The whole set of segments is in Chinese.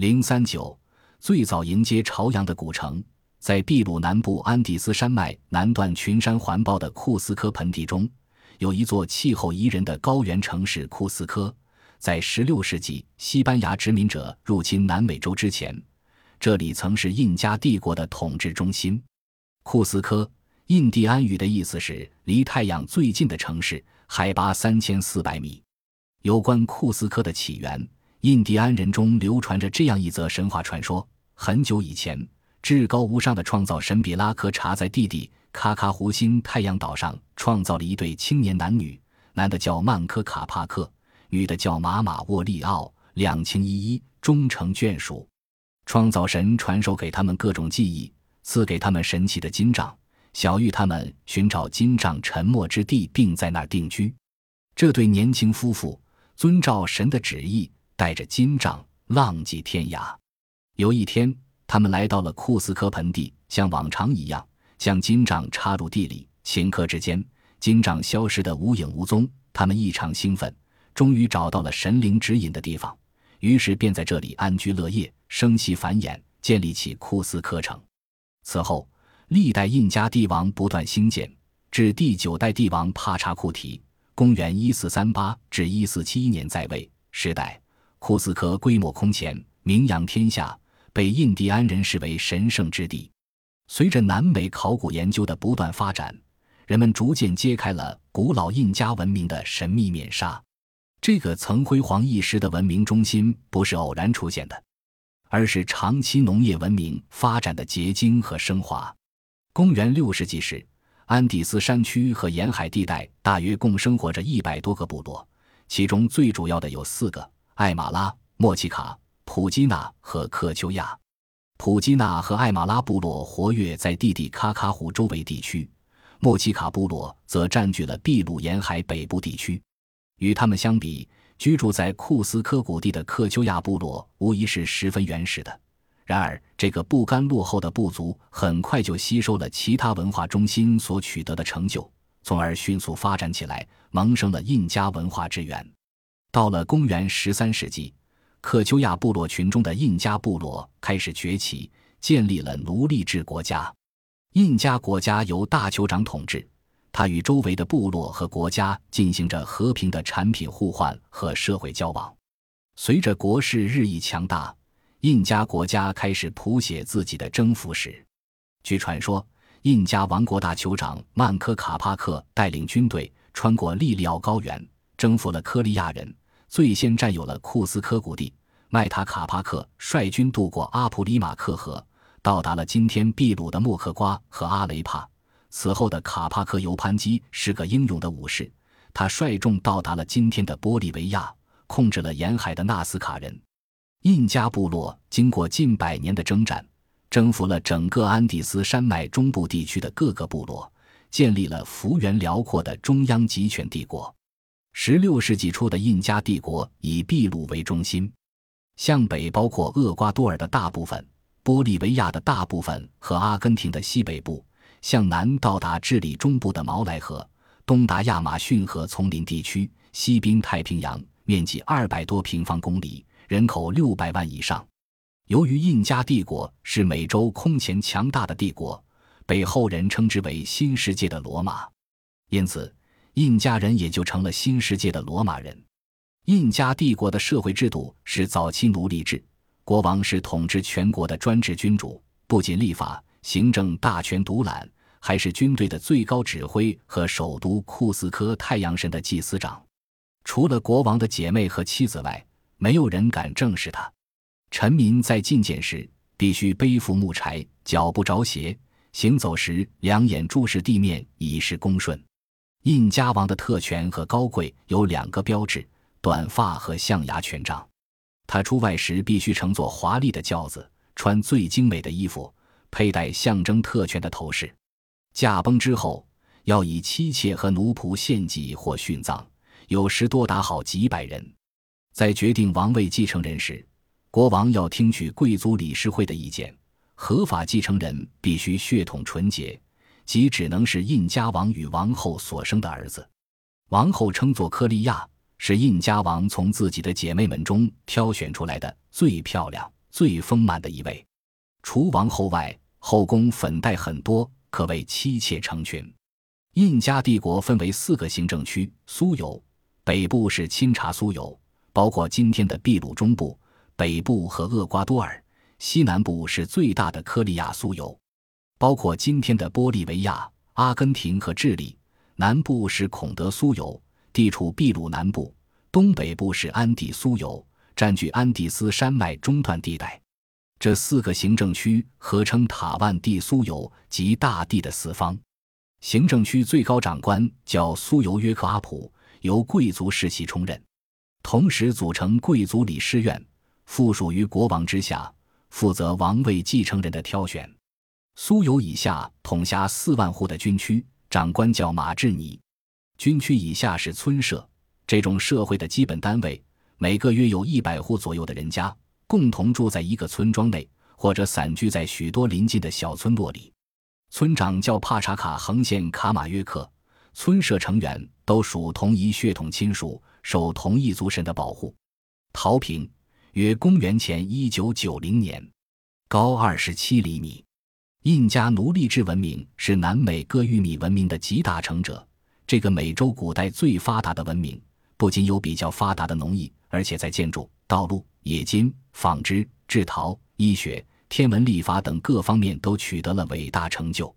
零三九，最早迎接朝阳的古城，在秘鲁南部安第斯山脉南段群山环抱的库斯科盆地中，有一座气候宜人的高原城市库斯科。在十六世纪西班牙殖民者入侵南美洲之前，这里曾是印加帝国的统治中心。库斯科，印第安语的意思是离太阳最近的城市，海拔三千四百米。有关库斯科的起源，印第安人中流传着这样一则神话传说：很久以前，至高无上的创造神比拉科查在弟弟卡卡湖心太阳岛上创造了一对青年男女，男的叫曼科卡帕克。女的叫马马沃利奥，两情依依，终成眷属。创造神传授给他们各种技艺，赐给他们神奇的金杖，小玉他们寻找金杖沉没之地，并在那儿定居。这对年轻夫妇遵照神的旨意，带着金杖浪迹天涯。有一天，他们来到了库斯科盆地，像往常一样，将金杖插入地里。顷刻之间，金杖消失得无影无踪。他们异常兴奋。终于找到了神灵指引的地方，于是便在这里安居乐业，生息繁衍，建立起库斯科城。此后，历代印加帝王不断兴建，至第九代帝王帕查库提（公元一四三八至一四七一年）在位时代，库斯科规模空前，名扬天下，被印第安人视为神圣之地。随着南美考古研究的不断发展，人们逐渐揭开了古老印加文明的神秘面纱。这个曾辉煌一时的文明中心不是偶然出现的，而是长期农业文明发展的结晶和升华。公元六世纪时，安第斯山区和沿海地带大约共生活着一百多个部落，其中最主要的有四个：艾马拉、莫奇卡、普基纳和克丘亚。普基纳和艾马拉部落活跃在蒂蒂卡卡湖周围地区，莫奇卡部落则占据了秘鲁沿海北部地区。与他们相比，居住在库斯科谷地的克丘亚部落无疑是十分原始的。然而，这个不甘落后的部族很快就吸收了其他文化中心所取得的成就，从而迅速发展起来，萌生了印加文化之源。到了公元十三世纪，克丘亚部落群中的印加部落开始崛起，建立了奴隶制国家。印加国家由大酋长统治。他与周围的部落和国家进行着和平的产品互换和社会交往。随着国势日益强大，印加国家开始谱写自己的征服史。据传说，印加王国大酋长曼科卡帕克带领军队穿过利利奥高原，征服了科利亚人，最先占有了库斯科谷地。麦塔卡帕克率军渡过阿普里马克河，到达了今天秘鲁的莫克瓜和阿雷帕。此后的卡帕克尤潘基是个英勇的武士，他率众到达了今天的玻利维亚，控制了沿海的纳斯卡人。印加部落经过近百年的征战，征服了整个安第斯山脉中部地区的各个部落，建立了幅员辽阔的中央集权帝国。十六世纪初的印加帝国以秘鲁为中心，向北包括厄瓜多尔的大部分、玻利维亚的大部分和阿根廷的西北部。向南到达智利中部的毛莱河，东达亚马逊河丛林地区，西濒太平洋，面积二百多平方公里，人口六百万以上。由于印加帝国是美洲空前强大的帝国，被后人称之为“新世界的罗马”，因此印加人也就成了新世界的罗马人。印加帝国的社会制度是早期奴隶制，国王是统治全国的专制君主，不仅立法。行政大权独揽，还是军队的最高指挥和首都库斯科太阳神的祭司长。除了国王的姐妹和妻子外，没有人敢正视他。臣民在觐见时必须背负木柴，脚不着鞋；行走时两眼注视地面，以示恭顺。印加王的特权和高贵有两个标志：短发和象牙权杖。他出外时必须乘坐华丽的轿子，穿最精美的衣服。佩戴象征特权的头饰，驾崩之后要以妻妾和奴仆献祭或殉葬，有时多达好几百人。在决定王位继承人时，国王要听取贵族理事会的意见。合法继承人必须血统纯洁，即只能是印加王与王后所生的儿子。王后称作科利亚，是印加王从自己的姐妹们中挑选出来的最漂亮、最丰满的一位。除王后外，后宫粉黛很多，可谓妻妾成群。印加帝国分为四个行政区：苏有北部是钦察苏有，包括今天的秘鲁中部、北部和厄瓜多尔；西南部是最大的科利亚苏有，包括今天的玻利维亚、阿根廷和智利；南部是孔德苏尤，地处秘鲁南部；东北部是安第苏尤，占据安第斯山脉中段地带。这四个行政区合称塔万蒂苏尤及大地的四方。行政区最高长官叫苏尤约克阿普，由贵族世袭充任，同时组成贵族理事院，附属于国王之下，负责王位继承人的挑选。苏尤以下统辖四万户的军区，长官叫马志尼。军区以下是村社，这种社会的基本单位，每个约有一百户左右的人家，共同住在一个村庄内，或者散居在许多邻近的小村落里。村长叫帕查卡横线卡马约克，村社成员都属同一血统亲属，受同一族神的保护。陶平，约公元前一九九零年，高二十七厘米。印加奴隶制文明是南美各玉米文明的集大成者。这个美洲古代最发达的文明，不仅有比较发达的农业，而且在建筑、道路、冶金、纺织、制陶、医学。天文历法等各方面都取得了伟大成就，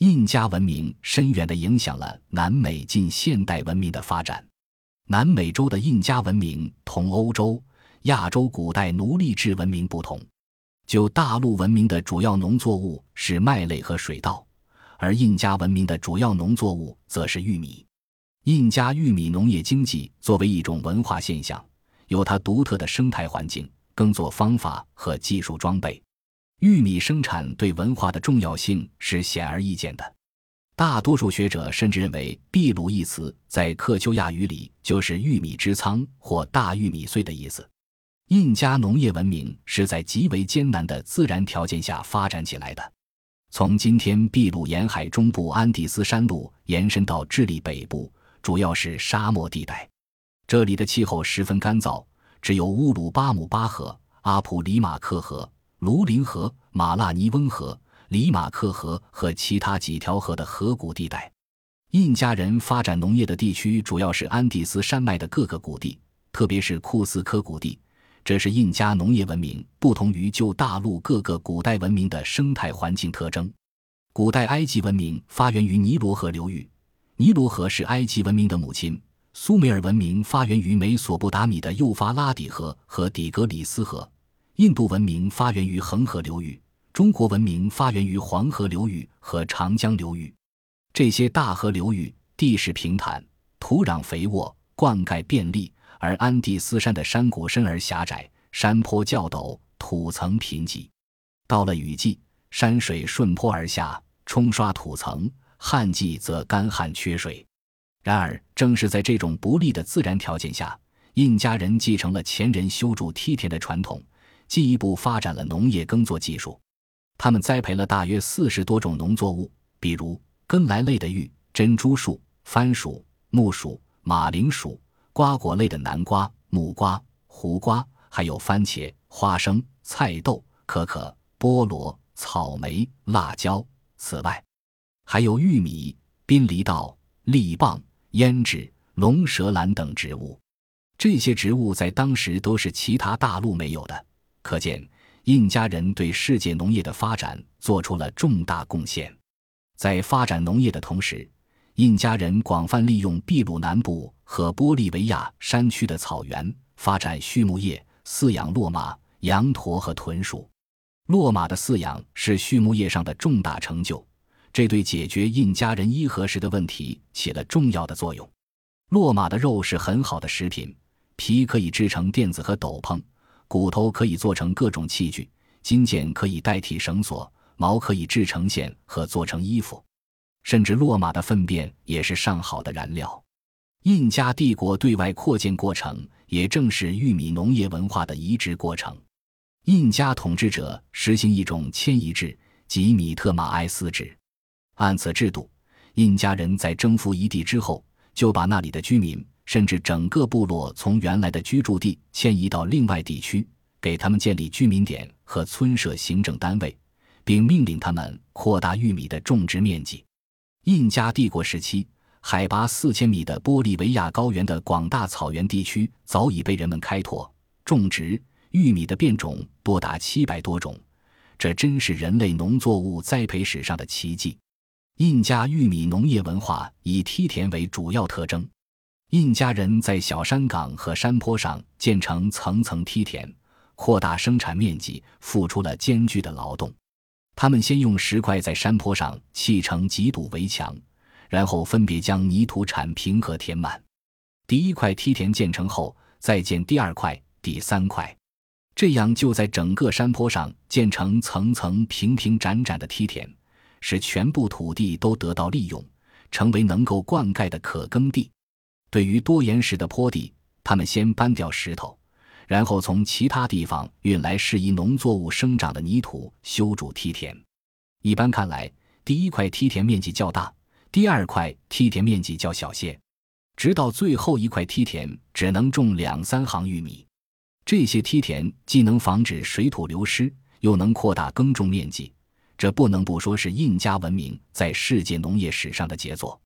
印加文明深远地影响了南美近现代文明的发展。南美洲的印加文明同欧洲、亚洲古代奴隶制文明不同，就大陆文明的主要农作物是麦类和水稻，而印加文明的主要农作物则是玉米。印加玉米农业经济作为一种文化现象，有它独特的生态环境、耕作方法和技术装备。玉米生产对文化的重要性是显而易见的，大多数学者甚至认为“秘鲁”一词在克丘亚语里就是“玉米之仓”或“大玉米穗”的意思。印加农业文明是在极为艰难的自然条件下发展起来的，从今天秘鲁沿海中部安第斯山路延伸到智利北部，主要是沙漠地带，这里的气候十分干燥，只有乌鲁巴姆巴河、阿普里马克河。卢林河、马拉尼翁河、里马克河和其他几条河的河谷地带，印加人发展农业的地区主要是安第斯山脉的各个谷地，特别是库斯科谷地。这是印加农业文明不同于旧大陆各个古代文明的生态环境特征。古代埃及文明发源于尼罗河流域，尼罗河是埃及文明的母亲。苏美尔文明发源于美索不达米的幼发拉底河和底格里斯河。印度文明发源于恒河流域，中国文明发源于黄河流域和长江流域。这些大河流域地势平坦，土壤肥沃，灌溉便利；而安第斯山的山谷深而狭窄，山坡较陡，土层贫瘠。到了雨季，山水顺坡而下，冲刷土层；旱季则干旱缺水。然而，正是在这种不利的自然条件下，印加人继承了前人修筑梯田的传统。进一步发展了农业耕作技术，他们栽培了大约四十多种农作物，比如根来类的玉、珍珠树、番薯、木薯、马铃薯、瓜果类的南瓜、木瓜、胡瓜，还有番茄、花生、菜豆、可可、菠萝、草莓、辣椒。此外，还有玉米、濒梨稻、栗棒、胭脂、龙舌兰等植物。这些植物在当时都是其他大陆没有的。可见，印加人对世界农业的发展做出了重大贡献。在发展农业的同时，印加人广泛利用秘鲁南部和玻利维亚山区的草原，发展畜牧业，饲养骆马、羊驼和豚鼠。骆马的饲养是畜牧业上的重大成就，这对解决印加人伊核食的问题起了重要的作用。骆马的肉是很好的食品，皮可以制成垫子和斗篷。骨头可以做成各种器具，金件可以代替绳索，毛可以制成线和做成衣服，甚至骆马的粪便也是上好的燃料。印加帝国对外扩建过程，也正是玉米农业文化的移植过程。印加统治者实行一种迁移制，即米特马埃斯制。按此制度，印加人在征服一地之后，就把那里的居民。甚至整个部落从原来的居住地迁移到另外地区，给他们建立居民点和村社行政单位，并命令他们扩大玉米的种植面积。印加帝国时期，海拔四千米的玻利维亚高原的广大草原地区早已被人们开拓种植，玉米的变种多达七百多种，这真是人类农作物栽培史上的奇迹。印加玉米农业文化以梯田为主要特征。印加人在小山岗和山坡上建成层层梯田，扩大生产面积，付出了艰巨的劳动。他们先用石块在山坡上砌成几堵围墙，然后分别将泥土铲平和填满。第一块梯田建成后，再建第二块、第三块，这样就在整个山坡上建成层层平平展展的梯田，使全部土地都得到利用，成为能够灌溉的可耕地。对于多岩石的坡地，他们先搬掉石头，然后从其他地方运来适宜农作物生长的泥土，修筑梯田。一般看来，第一块梯田面积较大，第二块梯田面积较小些，直到最后一块梯田只能种两三行玉米。这些梯田既能防止水土流失，又能扩大耕种面积，这不能不说是印加文明在世界农业史上的杰作。